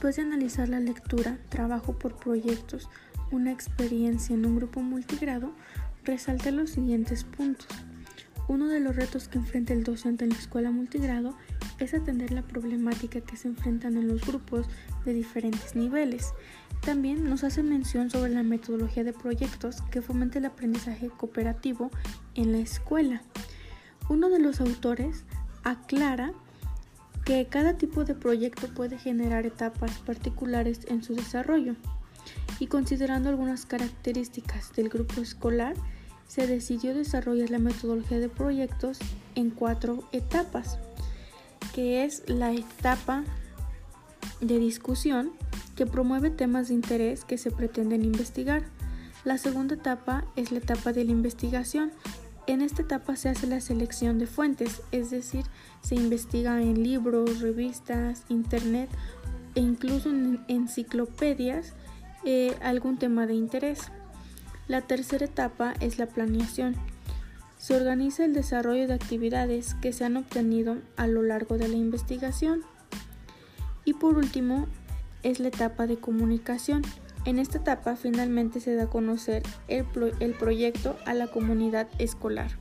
Después de analizar la lectura, trabajo por proyectos, una experiencia en un grupo multigrado, resalté los siguientes puntos. Uno de los retos que enfrenta el docente en la escuela multigrado es atender la problemática que se enfrentan en los grupos de diferentes niveles. También nos hace mención sobre la metodología de proyectos que fomenta el aprendizaje cooperativo en la escuela. Uno de los autores aclara que cada tipo de proyecto puede generar etapas particulares en su desarrollo y considerando algunas características del grupo escolar, se decidió desarrollar la metodología de proyectos en cuatro etapas, que es la etapa de discusión, que promueve temas de interés que se pretenden investigar. La segunda etapa es la etapa de la investigación, en esta etapa se hace la selección de fuentes, es decir, se investiga en libros, revistas, internet e incluso en enciclopedias eh, algún tema de interés. La tercera etapa es la planeación. Se organiza el desarrollo de actividades que se han obtenido a lo largo de la investigación. Y por último, es la etapa de comunicación. En esta etapa finalmente se da a conocer el, proyecto a la comunidad escolar.